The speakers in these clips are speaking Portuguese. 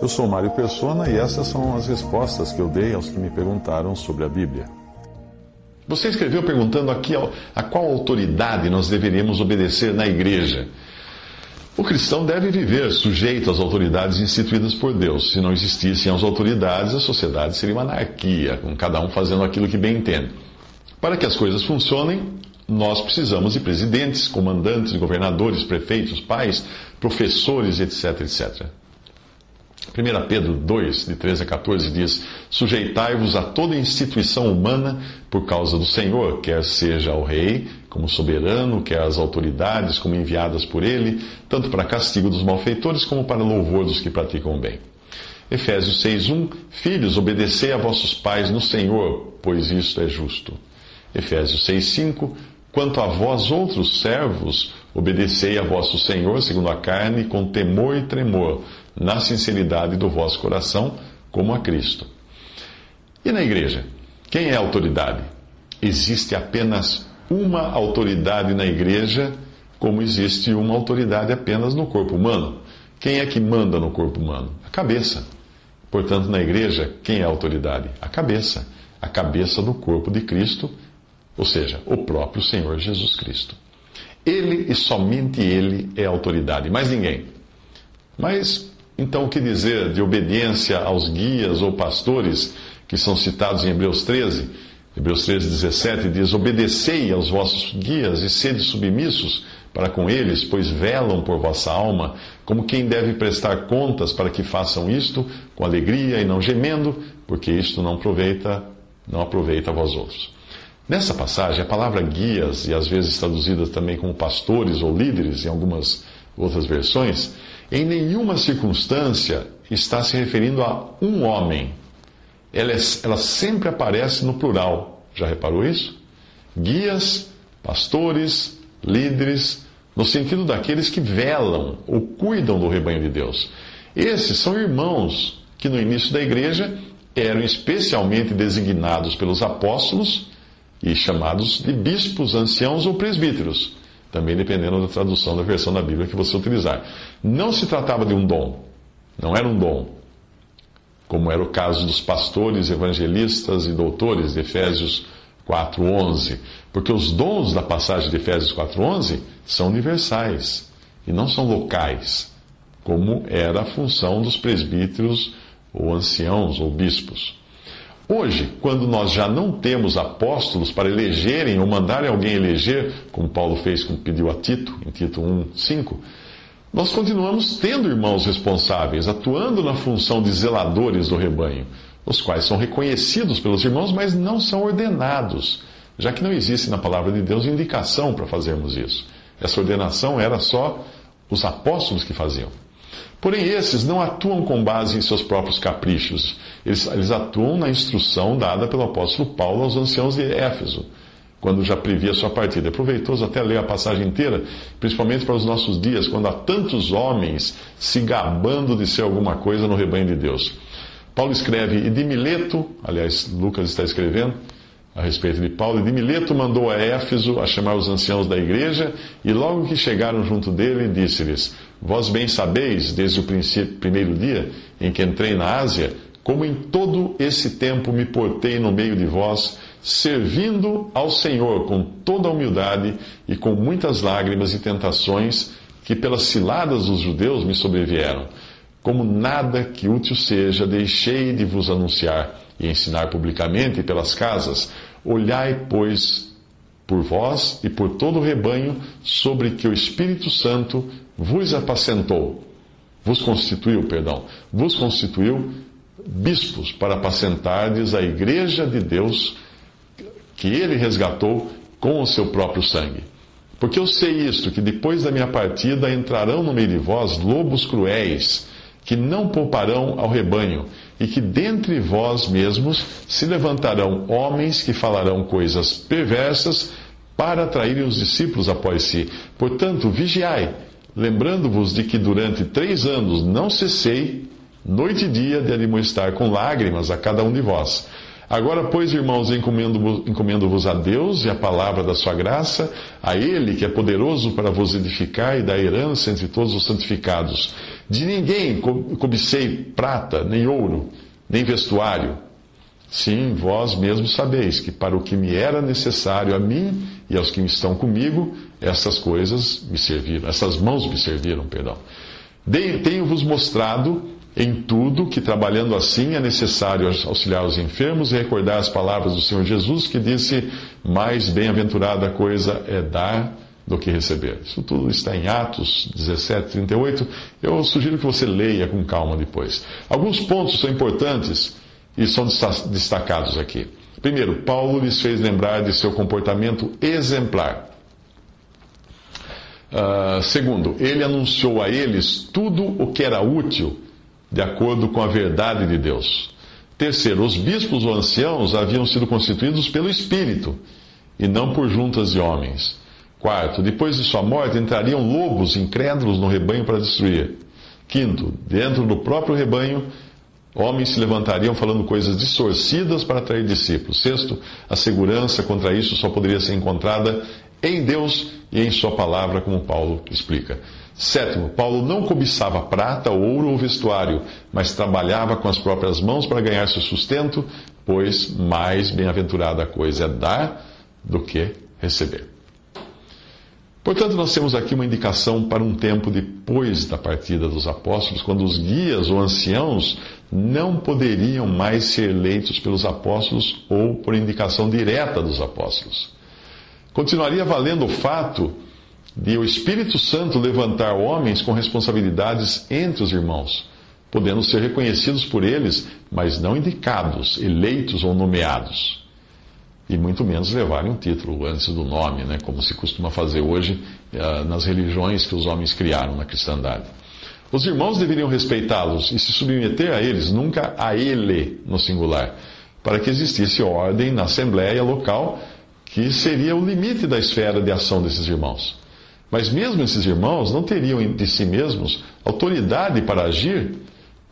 Eu sou Mário Persona e essas são as respostas que eu dei aos que me perguntaram sobre a Bíblia. Você escreveu perguntando aqui a qual autoridade nós deveríamos obedecer na igreja. O cristão deve viver sujeito às autoridades instituídas por Deus. Se não existissem as autoridades, a sociedade seria uma anarquia, com cada um fazendo aquilo que bem entende. Para que as coisas funcionem, nós precisamos de presidentes, comandantes, governadores, prefeitos, pais, professores, etc, etc. 1 Pedro 2, de 13 a 14, diz: Sujeitai-vos a toda instituição humana por causa do Senhor, quer seja ao rei, como soberano, quer às autoridades, como enviadas por ele, tanto para castigo dos malfeitores, como para louvor dos que praticam o bem. Efésios 6:1 Filhos, obedecei a vossos pais no Senhor, pois isto é justo. Efésios 6:5 Quanto a vós outros servos, obedecei a vosso Senhor segundo a carne, com temor e tremor, na sinceridade do vosso coração, como a Cristo. E na igreja? Quem é a autoridade? Existe apenas uma autoridade na igreja, como existe uma autoridade apenas no corpo humano. Quem é que manda no corpo humano? A cabeça. Portanto, na igreja, quem é a autoridade? A cabeça. A cabeça do corpo de Cristo, ou seja, o próprio Senhor Jesus Cristo. Ele e somente Ele é autoridade, mais ninguém. Mas, então, o que dizer de obediência aos guias ou pastores que são citados em Hebreus 13? Hebreus 13, 17 diz: Obedecei aos vossos guias e sede submissos para com eles, pois velam por vossa alma, como quem deve prestar contas para que façam isto com alegria e não gemendo, porque isto não aproveita, não aproveita vós outros. Nessa passagem, a palavra guias, e às vezes traduzida também como pastores ou líderes em algumas outras versões, em nenhuma circunstância está se referindo a um homem. Ela, é, ela sempre aparece no plural. Já reparou isso? Guias, pastores, líderes, no sentido daqueles que velam ou cuidam do rebanho de Deus. Esses são irmãos que no início da igreja eram especialmente designados pelos apóstolos e chamados de bispos, anciãos ou presbíteros, também dependendo da tradução da versão da Bíblia que você utilizar. Não se tratava de um dom, não era um dom, como era o caso dos pastores, evangelistas e doutores de Efésios 4:11, porque os dons da passagem de Efésios 4:11 são universais e não são locais, como era a função dos presbíteros ou anciãos ou bispos. Hoje, quando nós já não temos apóstolos para elegerem ou mandarem alguém eleger, como Paulo fez, como pediu a Tito, em Tito 1, 5, nós continuamos tendo irmãos responsáveis, atuando na função de zeladores do rebanho, os quais são reconhecidos pelos irmãos, mas não são ordenados, já que não existe na palavra de Deus indicação para fazermos isso. Essa ordenação era só os apóstolos que faziam. Porém, esses não atuam com base em seus próprios caprichos. Eles, eles atuam na instrução dada pelo apóstolo Paulo aos anciãos de Éfeso, quando já previa sua partida. É proveitoso até ler a passagem inteira, principalmente para os nossos dias, quando há tantos homens se gabando de ser alguma coisa no rebanho de Deus. Paulo escreve, e de Mileto, aliás, Lucas está escrevendo, a respeito de Paulo, e de Mileto mandou a Éfeso a chamar os anciãos da igreja, e logo que chegaram junto dele, disse-lhes: Vós bem sabeis, desde o primeiro dia em que entrei na Ásia, como em todo esse tempo me portei no meio de vós, servindo ao Senhor com toda a humildade e com muitas lágrimas e tentações que pelas ciladas dos judeus me sobrevieram. Como nada que útil seja, deixei de vos anunciar e ensinar publicamente pelas casas. Olhai, pois, por vós e por todo o rebanho sobre que o Espírito Santo vos apacentou, vos constituiu, perdão, vos constituiu bispos para apacentardes a igreja de Deus que ele resgatou com o seu próprio sangue. Porque eu sei isto, que depois da minha partida entrarão no meio de vós lobos cruéis, que não pouparão ao rebanho, e que dentre vós mesmos se levantarão homens que falarão coisas perversas para atraírem os discípulos após si. Portanto, vigiai, lembrando-vos de que durante três anos não cessei, noite e dia, de admoestar com lágrimas a cada um de vós Agora, pois, irmãos, encomendo-vos a Deus e a palavra da sua graça, a Ele que é poderoso para vos edificar e dar herança entre todos os santificados. De ninguém cobicei prata, nem ouro, nem vestuário. Sim, vós mesmos sabeis que para o que me era necessário a mim e aos que estão comigo, essas coisas me serviram, essas mãos me serviram, perdão. Tenho-vos mostrado em tudo que, trabalhando assim, é necessário auxiliar os enfermos e recordar as palavras do Senhor Jesus, que disse: Mais bem-aventurada coisa é dar do que receber. Isso tudo está em Atos 17, 38. Eu sugiro que você leia com calma depois. Alguns pontos são importantes e são destacados aqui. Primeiro, Paulo lhes fez lembrar de seu comportamento exemplar. Uh, segundo, ele anunciou a eles tudo o que era útil de acordo com a verdade de Deus. Terceiro, os bispos ou anciãos haviam sido constituídos pelo Espírito e não por juntas de homens. Quarto, depois de sua morte entrariam lobos incrédulos no rebanho para destruir. Quinto, dentro do próprio rebanho, homens se levantariam falando coisas distorcidas para atrair discípulos. Sexto, a segurança contra isso só poderia ser encontrada em Deus e em Sua palavra, como Paulo explica. Sétimo, Paulo não cobiçava prata, ouro ou vestuário, mas trabalhava com as próprias mãos para ganhar seu sustento, pois mais bem-aventurada coisa é dar do que receber. Portanto, nós temos aqui uma indicação para um tempo depois da partida dos apóstolos, quando os guias ou anciãos não poderiam mais ser eleitos pelos apóstolos ou por indicação direta dos apóstolos. Continuaria valendo o fato de o Espírito Santo levantar homens com responsabilidades entre os irmãos, podendo ser reconhecidos por eles, mas não indicados, eleitos ou nomeados. E muito menos levarem um título antes do nome, né, como se costuma fazer hoje uh, nas religiões que os homens criaram na cristandade. Os irmãos deveriam respeitá-los e se submeter a eles, nunca a ele no singular, para que existisse ordem na assembleia local, que seria o limite da esfera de ação desses irmãos. Mas mesmo esses irmãos não teriam de si mesmos autoridade para agir,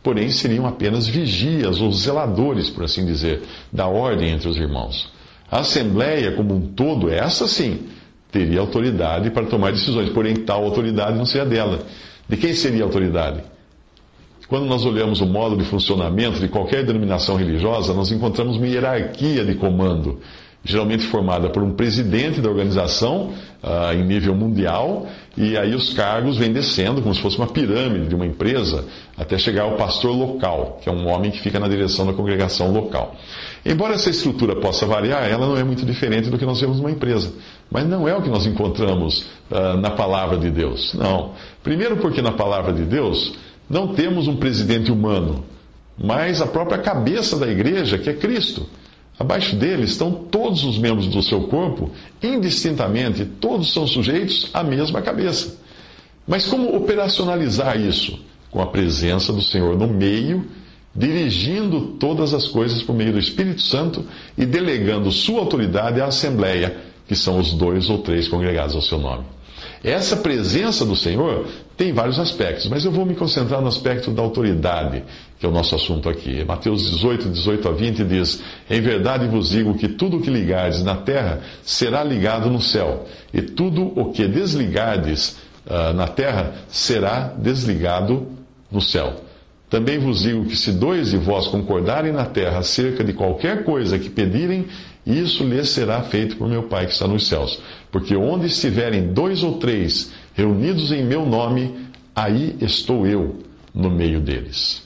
porém seriam apenas vigias ou zeladores, por assim dizer, da ordem entre os irmãos. A Assembleia, como um todo, essa sim, teria autoridade para tomar decisões, porém tal autoridade não seria dela. De quem seria a autoridade? Quando nós olhamos o modo de funcionamento de qualquer denominação religiosa, nós encontramos uma hierarquia de comando geralmente formada por um presidente da organização uh, em nível mundial, e aí os cargos vêm descendo como se fosse uma pirâmide de uma empresa, até chegar ao pastor local, que é um homem que fica na direção da congregação local. Embora essa estrutura possa variar, ela não é muito diferente do que nós vemos numa empresa. Mas não é o que nós encontramos uh, na palavra de Deus. Não. Primeiro, porque na palavra de Deus não temos um presidente humano, mas a própria cabeça da igreja, que é Cristo. Abaixo dele estão todos os membros do seu corpo, indistintamente, todos são sujeitos à mesma cabeça. Mas como operacionalizar isso? Com a presença do Senhor no meio, dirigindo todas as coisas por meio do Espírito Santo e delegando sua autoridade à Assembleia, que são os dois ou três congregados ao seu nome. Essa presença do Senhor tem vários aspectos, mas eu vou me concentrar no aspecto da autoridade, que é o nosso assunto aqui. Mateus 18, 18 a 20 diz: Em verdade vos digo que tudo o que ligardes na terra será ligado no céu, e tudo o que desligardes uh, na terra será desligado no céu. Também vos digo que se dois de vós concordarem na terra acerca de qualquer coisa que pedirem, isso lhes será feito por meu Pai que está nos céus. Porque onde estiverem dois ou três reunidos em meu nome, aí estou eu no meio deles.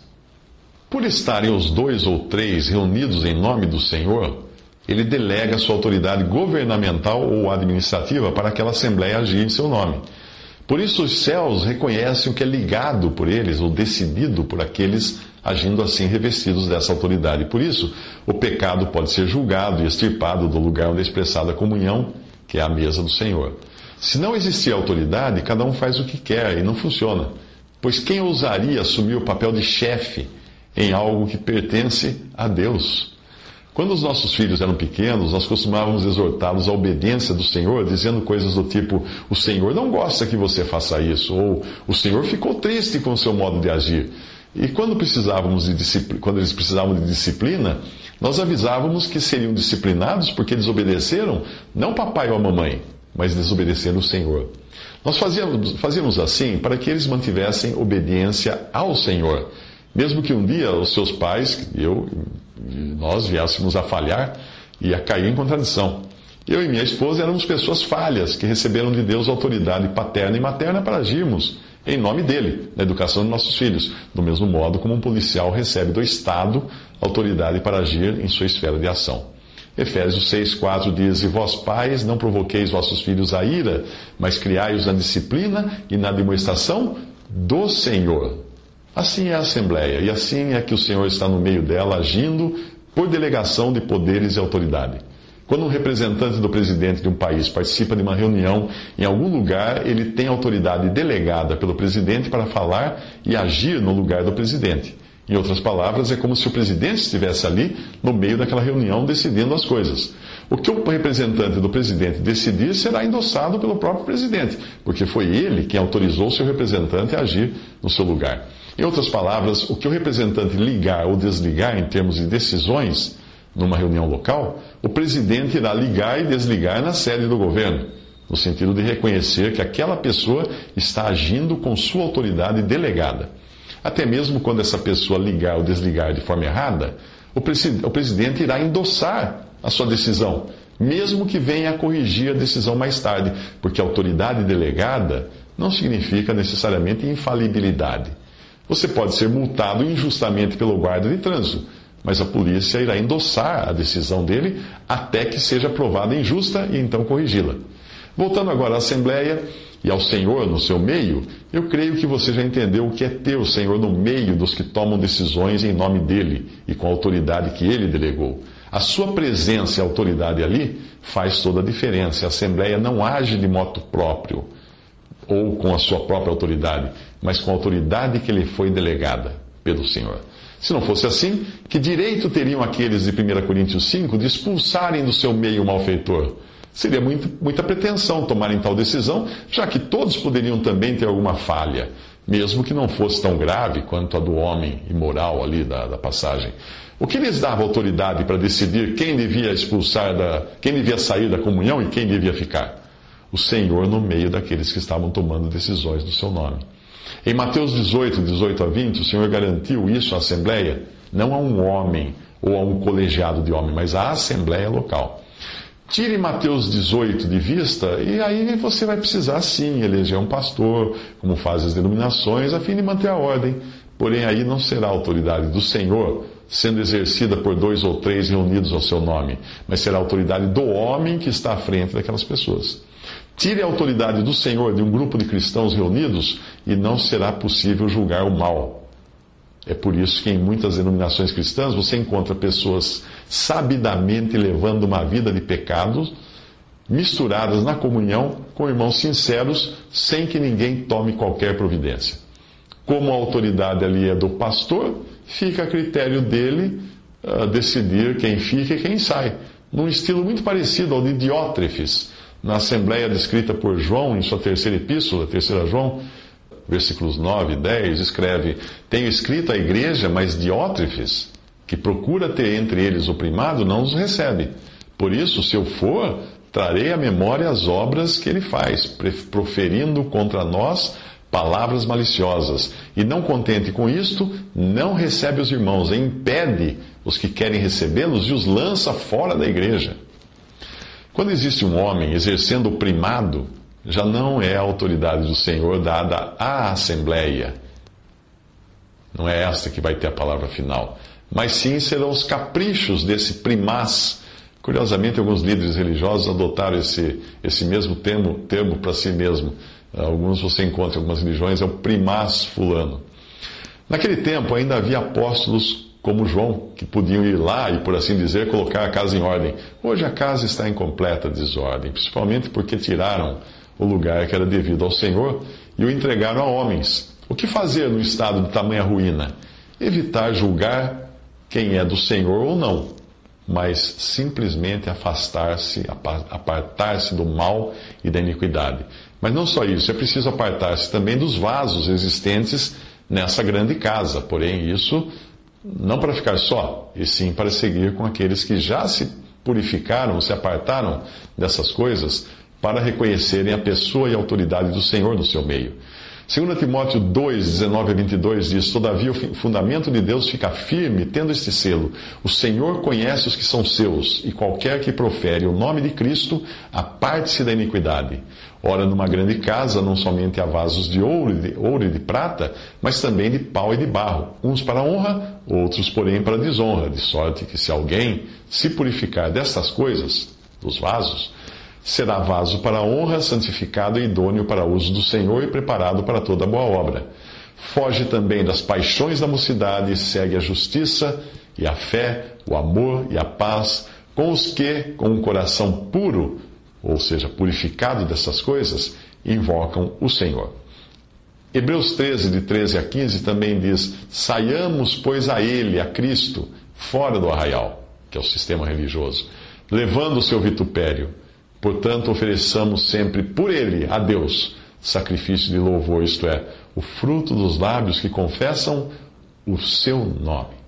Por estarem os dois ou três reunidos em nome do Senhor, ele delega sua autoridade governamental ou administrativa para aquela assembleia agir em seu nome. Por isso, os céus reconhecem o que é ligado por eles ou decidido por aqueles agindo assim revestidos dessa autoridade. Por isso, o pecado pode ser julgado e extirpado do lugar onde é expressada a comunhão, que é a mesa do Senhor. Se não existir autoridade, cada um faz o que quer e não funciona. Pois quem ousaria assumir o papel de chefe em algo que pertence a Deus? Quando os nossos filhos eram pequenos, nós costumávamos exortá-los à obediência do Senhor, dizendo coisas do tipo: O Senhor não gosta que você faça isso, ou O Senhor ficou triste com o seu modo de agir. E quando, precisávamos de quando eles precisavam de disciplina, nós avisávamos que seriam disciplinados porque desobedeceram não papai ou a mamãe, mas desobedeceram o Senhor. Nós fazíamos, fazíamos assim para que eles mantivessem obediência ao Senhor, mesmo que um dia os seus pais, eu, nós viéssemos a falhar e a cair em contradição. Eu e minha esposa éramos pessoas falhas que receberam de Deus autoridade paterna e materna para agirmos em nome dele, na educação de nossos filhos, do mesmo modo como um policial recebe do Estado autoridade para agir em sua esfera de ação. Efésios 6,4 diz: E vós, pais, não provoqueis vossos filhos a ira, mas criai-os na disciplina e na demonstração do Senhor. Assim é a Assembleia, e assim é que o Senhor está no meio dela, agindo por delegação de poderes e autoridade. Quando um representante do presidente de um país participa de uma reunião em algum lugar, ele tem autoridade delegada pelo presidente para falar e agir no lugar do presidente. Em outras palavras, é como se o presidente estivesse ali no meio daquela reunião decidindo as coisas. O que o representante do presidente decidir será endossado pelo próprio presidente, porque foi ele quem autorizou seu representante a agir no seu lugar. Em outras palavras, o que o representante ligar ou desligar em termos de decisões numa reunião local, o presidente irá ligar e desligar na sede do governo, no sentido de reconhecer que aquela pessoa está agindo com sua autoridade delegada. Até mesmo quando essa pessoa ligar ou desligar de forma errada, o, o presidente irá endossar a sua decisão, mesmo que venha a corrigir a decisão mais tarde, porque autoridade delegada não significa necessariamente infalibilidade. Você pode ser multado injustamente pelo guarda de trânsito mas a polícia irá endossar a decisão dele até que seja provada injusta e então corrigi-la. Voltando agora à Assembleia e ao Senhor no seu meio, eu creio que você já entendeu o que é ter o Senhor no meio dos que tomam decisões em nome dele e com a autoridade que ele delegou. A sua presença e autoridade ali faz toda a diferença. A Assembleia não age de modo próprio ou com a sua própria autoridade, mas com a autoridade que lhe foi delegada pelo Senhor. Se não fosse assim, que direito teriam aqueles de 1 Coríntios 5 de expulsarem do seu meio o malfeitor? Seria muito, muita pretensão tomarem tal decisão, já que todos poderiam também ter alguma falha, mesmo que não fosse tão grave quanto a do homem imoral ali da, da passagem. O que lhes dava autoridade para decidir quem devia expulsar da, quem devia sair da comunhão e quem devia ficar? O Senhor no meio daqueles que estavam tomando decisões do seu nome. Em Mateus 18, 18 a 20, o Senhor garantiu isso à Assembleia, não a um homem ou a um colegiado de homens, mas à Assembleia local. Tire Mateus 18 de vista e aí você vai precisar sim eleger um pastor, como fazem as denominações, a fim de manter a ordem. Porém, aí não será a autoridade do Senhor sendo exercida por dois ou três reunidos ao seu nome, mas será a autoridade do homem que está à frente daquelas pessoas. Tire a autoridade do Senhor de um grupo de cristãos reunidos e não será possível julgar o mal. É por isso que em muitas denominações cristãs você encontra pessoas sabidamente levando uma vida de pecados, misturadas na comunhão com irmãos sinceros, sem que ninguém tome qualquer providência. Como a autoridade ali é do pastor, fica a critério dele uh, decidir quem fica e quem sai, num estilo muito parecido ao de Diótrefes na Assembleia descrita por João em sua terceira epístola, terceira João, versículos 9 e 10, escreve: Tenho escrito à igreja, mas Diótrefes, que procura ter entre eles o primado, não os recebe. Por isso, se eu for, trarei à memória as obras que ele faz, proferindo contra nós palavras maliciosas. E não contente com isto, não recebe os irmãos, e impede os que querem recebê-los e os lança fora da igreja. Quando existe um homem exercendo o primado, já não é a autoridade do Senhor dada à Assembleia. Não é esta que vai ter a palavra final. Mas sim serão os caprichos desse primaz. Curiosamente, alguns líderes religiosos adotaram esse, esse mesmo termo, termo para si mesmo. Alguns você encontra em algumas religiões, é o primaz fulano. Naquele tempo ainda havia apóstolos como João, que podiam ir lá e, por assim dizer, colocar a casa em ordem. Hoje a casa está em completa desordem, principalmente porque tiraram o lugar que era devido ao Senhor e o entregaram a homens. O que fazer no estado de tamanha ruína? Evitar julgar quem é do Senhor ou não, mas simplesmente afastar-se, apartar-se do mal e da iniquidade. Mas não só isso, é preciso apartar-se também dos vasos existentes nessa grande casa. Porém, isso não para ficar só, e sim para seguir com aqueles que já se purificaram, se apartaram dessas coisas, para reconhecerem a pessoa e a autoridade do Senhor no seu meio. 2 Timóteo 2, 19 a 22 diz: Todavia o fundamento de Deus fica firme, tendo este selo: O Senhor conhece os que são seus, e qualquer que profere o nome de Cristo, aparte-se da iniquidade. Ora, numa grande casa, não somente há vasos de ouro, de ouro e de prata, mas também de pau e de barro, uns para honra, outros, porém, para desonra, de sorte que se alguém se purificar destas coisas, dos vasos, será vaso para honra, santificado e idôneo para uso do Senhor e preparado para toda boa obra. Foge também das paixões da mocidade e segue a justiça e a fé, o amor e a paz com os que, com um coração puro, ou seja, purificado dessas coisas, invocam o Senhor. Hebreus 13, de 13 a 15, também diz: Saiamos, pois, a Ele, a Cristo, fora do arraial, que é o sistema religioso, levando o seu vitupério Portanto, ofereçamos sempre por ele, a Deus, sacrifício de louvor, isto é, o fruto dos lábios que confessam o seu nome.